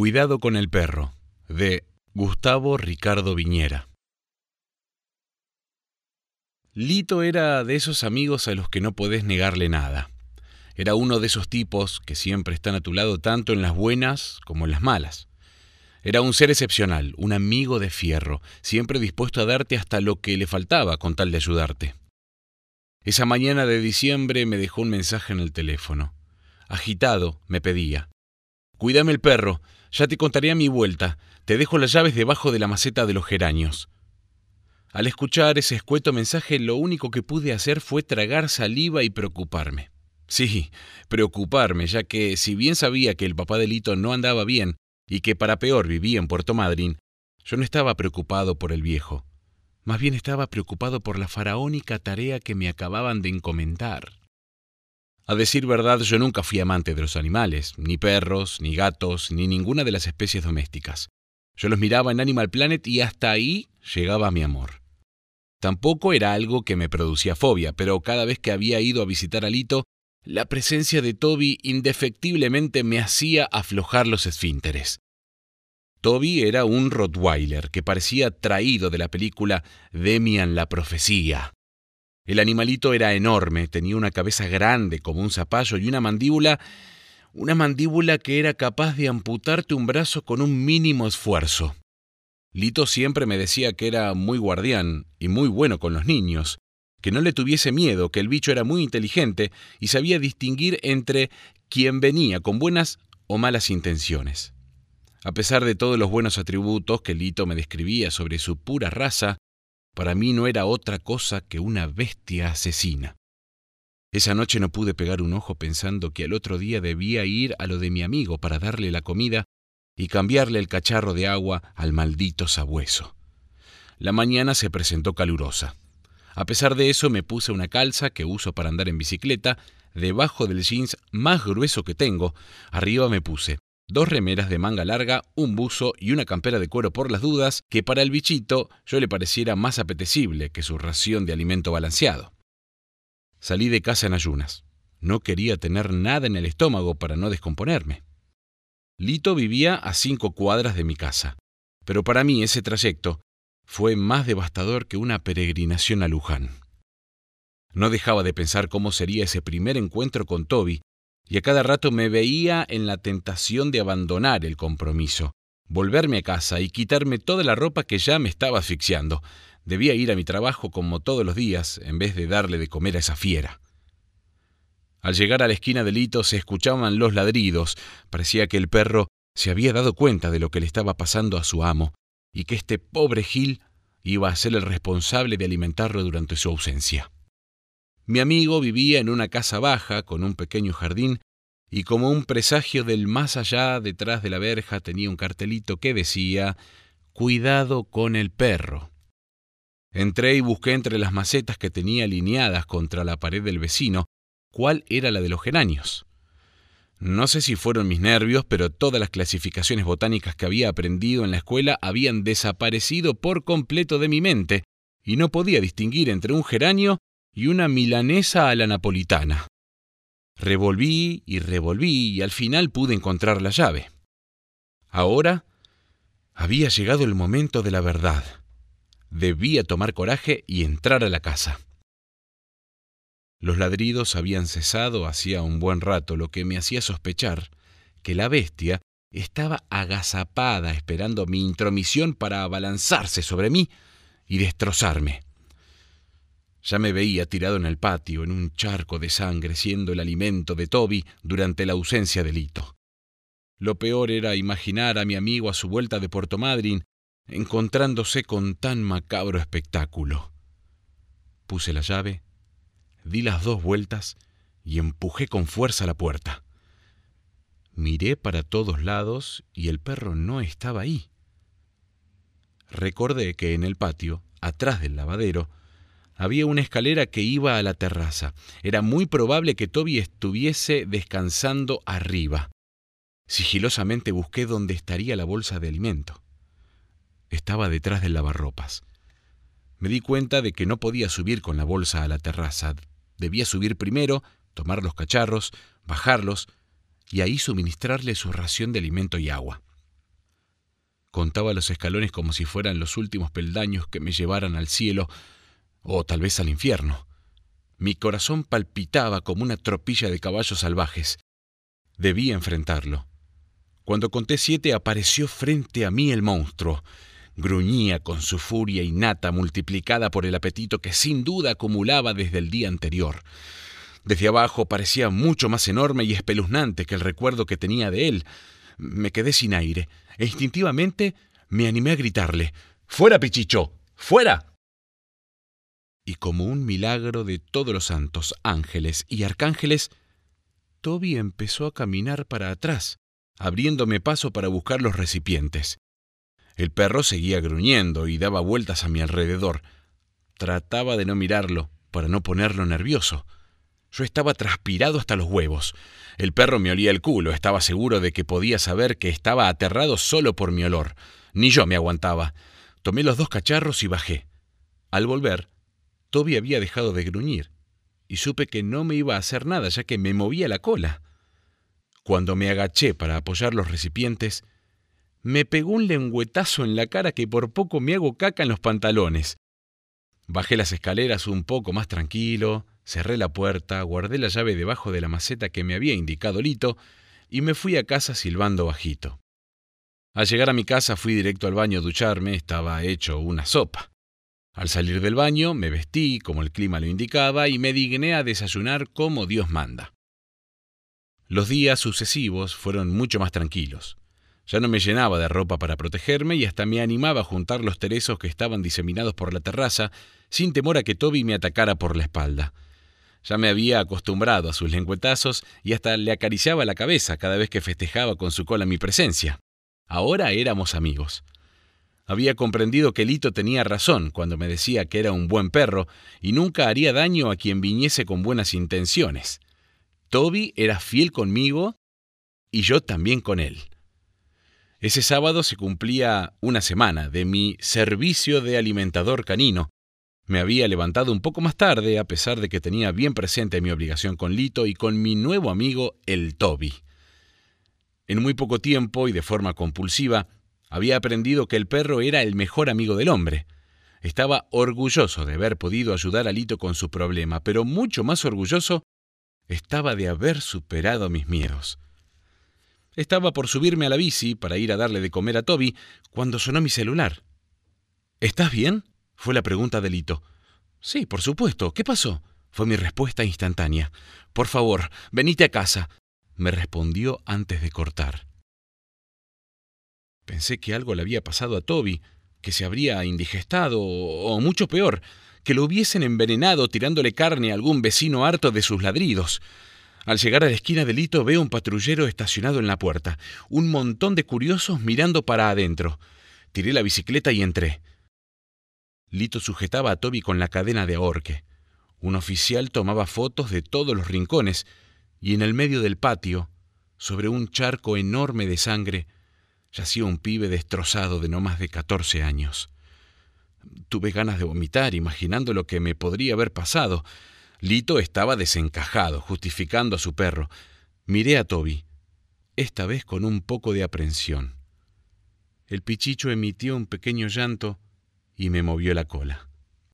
Cuidado con el perro, de Gustavo Ricardo Viñera. Lito era de esos amigos a los que no podés negarle nada. Era uno de esos tipos que siempre están a tu lado tanto en las buenas como en las malas. Era un ser excepcional, un amigo de fierro, siempre dispuesto a darte hasta lo que le faltaba con tal de ayudarte. Esa mañana de diciembre me dejó un mensaje en el teléfono. Agitado, me pedía. Cuídame el perro, ya te contaré a mi vuelta. Te dejo las llaves debajo de la maceta de los geranios. Al escuchar ese escueto mensaje, lo único que pude hacer fue tragar saliva y preocuparme. Sí, preocuparme, ya que si bien sabía que el papá de Lito no andaba bien y que para peor vivía en Puerto Madryn, yo no estaba preocupado por el viejo. Más bien estaba preocupado por la faraónica tarea que me acababan de encomendar. A decir verdad, yo nunca fui amante de los animales, ni perros, ni gatos, ni ninguna de las especies domésticas. Yo los miraba en Animal Planet y hasta ahí llegaba mi amor. Tampoco era algo que me producía fobia, pero cada vez que había ido a visitar a Lito, la presencia de Toby indefectiblemente me hacía aflojar los esfínteres. Toby era un Rottweiler que parecía traído de la película Demian la Profecía. El animalito era enorme, tenía una cabeza grande como un zapallo y una mandíbula, una mandíbula que era capaz de amputarte un brazo con un mínimo esfuerzo. Lito siempre me decía que era muy guardián y muy bueno con los niños, que no le tuviese miedo, que el bicho era muy inteligente y sabía distinguir entre quien venía con buenas o malas intenciones. A pesar de todos los buenos atributos que Lito me describía sobre su pura raza, para mí no era otra cosa que una bestia asesina. Esa noche no pude pegar un ojo pensando que al otro día debía ir a lo de mi amigo para darle la comida y cambiarle el cacharro de agua al maldito sabueso. La mañana se presentó calurosa. A pesar de eso me puse una calza que uso para andar en bicicleta, debajo del jeans más grueso que tengo, arriba me puse dos remeras de manga larga, un buzo y una campera de cuero por las dudas, que para el bichito yo le pareciera más apetecible que su ración de alimento balanceado. Salí de casa en ayunas. No quería tener nada en el estómago para no descomponerme. Lito vivía a cinco cuadras de mi casa, pero para mí ese trayecto fue más devastador que una peregrinación a Luján. No dejaba de pensar cómo sería ese primer encuentro con Toby y a cada rato me veía en la tentación de abandonar el compromiso, volverme a casa y quitarme toda la ropa que ya me estaba asfixiando. Debía ir a mi trabajo como todos los días, en vez de darle de comer a esa fiera. Al llegar a la esquina del hito se escuchaban los ladridos. Parecía que el perro se había dado cuenta de lo que le estaba pasando a su amo, y que este pobre Gil iba a ser el responsable de alimentarlo durante su ausencia. Mi amigo vivía en una casa baja, con un pequeño jardín, y como un presagio del más allá detrás de la verja tenía un cartelito que decía Cuidado con el perro. Entré y busqué entre las macetas que tenía alineadas contra la pared del vecino cuál era la de los geranios. No sé si fueron mis nervios, pero todas las clasificaciones botánicas que había aprendido en la escuela habían desaparecido por completo de mi mente, y no podía distinguir entre un geranio y una milanesa a la napolitana. Revolví y revolví y al final pude encontrar la llave. Ahora había llegado el momento de la verdad. Debía tomar coraje y entrar a la casa. Los ladridos habían cesado hacía un buen rato, lo que me hacía sospechar que la bestia estaba agazapada esperando mi intromisión para abalanzarse sobre mí y destrozarme. Ya me veía tirado en el patio, en un charco de sangre, siendo el alimento de Toby durante la ausencia de Lito. Lo peor era imaginar a mi amigo a su vuelta de Puerto Madryn, encontrándose con tan macabro espectáculo. Puse la llave, di las dos vueltas y empujé con fuerza la puerta. Miré para todos lados y el perro no estaba ahí. Recordé que en el patio, atrás del lavadero, había una escalera que iba a la terraza. Era muy probable que Toby estuviese descansando arriba. Sigilosamente busqué dónde estaría la bolsa de alimento. Estaba detrás del lavarropas. Me di cuenta de que no podía subir con la bolsa a la terraza. Debía subir primero, tomar los cacharros, bajarlos y ahí suministrarle su ración de alimento y agua. Contaba los escalones como si fueran los últimos peldaños que me llevaran al cielo o tal vez al infierno. Mi corazón palpitaba como una tropilla de caballos salvajes. Debía enfrentarlo. Cuando conté siete apareció frente a mí el monstruo. Gruñía con su furia innata multiplicada por el apetito que sin duda acumulaba desde el día anterior. Desde abajo parecía mucho más enorme y espeluznante que el recuerdo que tenía de él. Me quedé sin aire e instintivamente me animé a gritarle ¡Fuera, Pichicho! ¡Fuera! Y como un milagro de todos los santos, ángeles y arcángeles, Toby empezó a caminar para atrás, abriéndome paso para buscar los recipientes. El perro seguía gruñendo y daba vueltas a mi alrededor. Trataba de no mirarlo, para no ponerlo nervioso. Yo estaba transpirado hasta los huevos. El perro me olía el culo, estaba seguro de que podía saber que estaba aterrado solo por mi olor. Ni yo me aguantaba. Tomé los dos cacharros y bajé. Al volver, Toby había dejado de gruñir, y supe que no me iba a hacer nada ya que me movía la cola. Cuando me agaché para apoyar los recipientes, me pegó un lengüetazo en la cara que por poco me hago caca en los pantalones. Bajé las escaleras un poco más tranquilo, cerré la puerta, guardé la llave debajo de la maceta que me había indicado Lito y me fui a casa silbando bajito. Al llegar a mi casa fui directo al baño a ducharme, estaba hecho una sopa. Al salir del baño me vestí como el clima lo indicaba y me digné a desayunar como Dios manda. Los días sucesivos fueron mucho más tranquilos. Ya no me llenaba de ropa para protegerme y hasta me animaba a juntar los teresos que estaban diseminados por la terraza, sin temor a que Toby me atacara por la espalda. Ya me había acostumbrado a sus lengüetazos y hasta le acariciaba la cabeza cada vez que festejaba con su cola mi presencia. Ahora éramos amigos. Había comprendido que Lito tenía razón cuando me decía que era un buen perro y nunca haría daño a quien viniese con buenas intenciones. Toby era fiel conmigo y yo también con él. Ese sábado se cumplía una semana de mi servicio de alimentador canino. Me había levantado un poco más tarde, a pesar de que tenía bien presente mi obligación con Lito y con mi nuevo amigo, el Toby. En muy poco tiempo y de forma compulsiva, había aprendido que el perro era el mejor amigo del hombre. Estaba orgulloso de haber podido ayudar a Lito con su problema, pero mucho más orgulloso estaba de haber superado mis miedos. Estaba por subirme a la bici para ir a darle de comer a Toby cuando sonó mi celular. ¿Estás bien? fue la pregunta de Lito. Sí, por supuesto. ¿Qué pasó? fue mi respuesta instantánea. Por favor, venite a casa, me respondió antes de cortar. Pensé que algo le había pasado a Toby, que se habría indigestado, o mucho peor, que lo hubiesen envenenado tirándole carne a algún vecino harto de sus ladridos. Al llegar a la esquina del hito veo un patrullero estacionado en la puerta, un montón de curiosos mirando para adentro. Tiré la bicicleta y entré. Lito sujetaba a Toby con la cadena de ahorque. Un oficial tomaba fotos de todos los rincones, y en el medio del patio, sobre un charco enorme de sangre, yacía un pibe destrozado de no más de catorce años. Tuve ganas de vomitar, imaginando lo que me podría haber pasado, Lito estaba desencajado, justificando a su perro. Miré a Toby, esta vez con un poco de aprensión. El pichicho emitió un pequeño llanto y me movió la cola.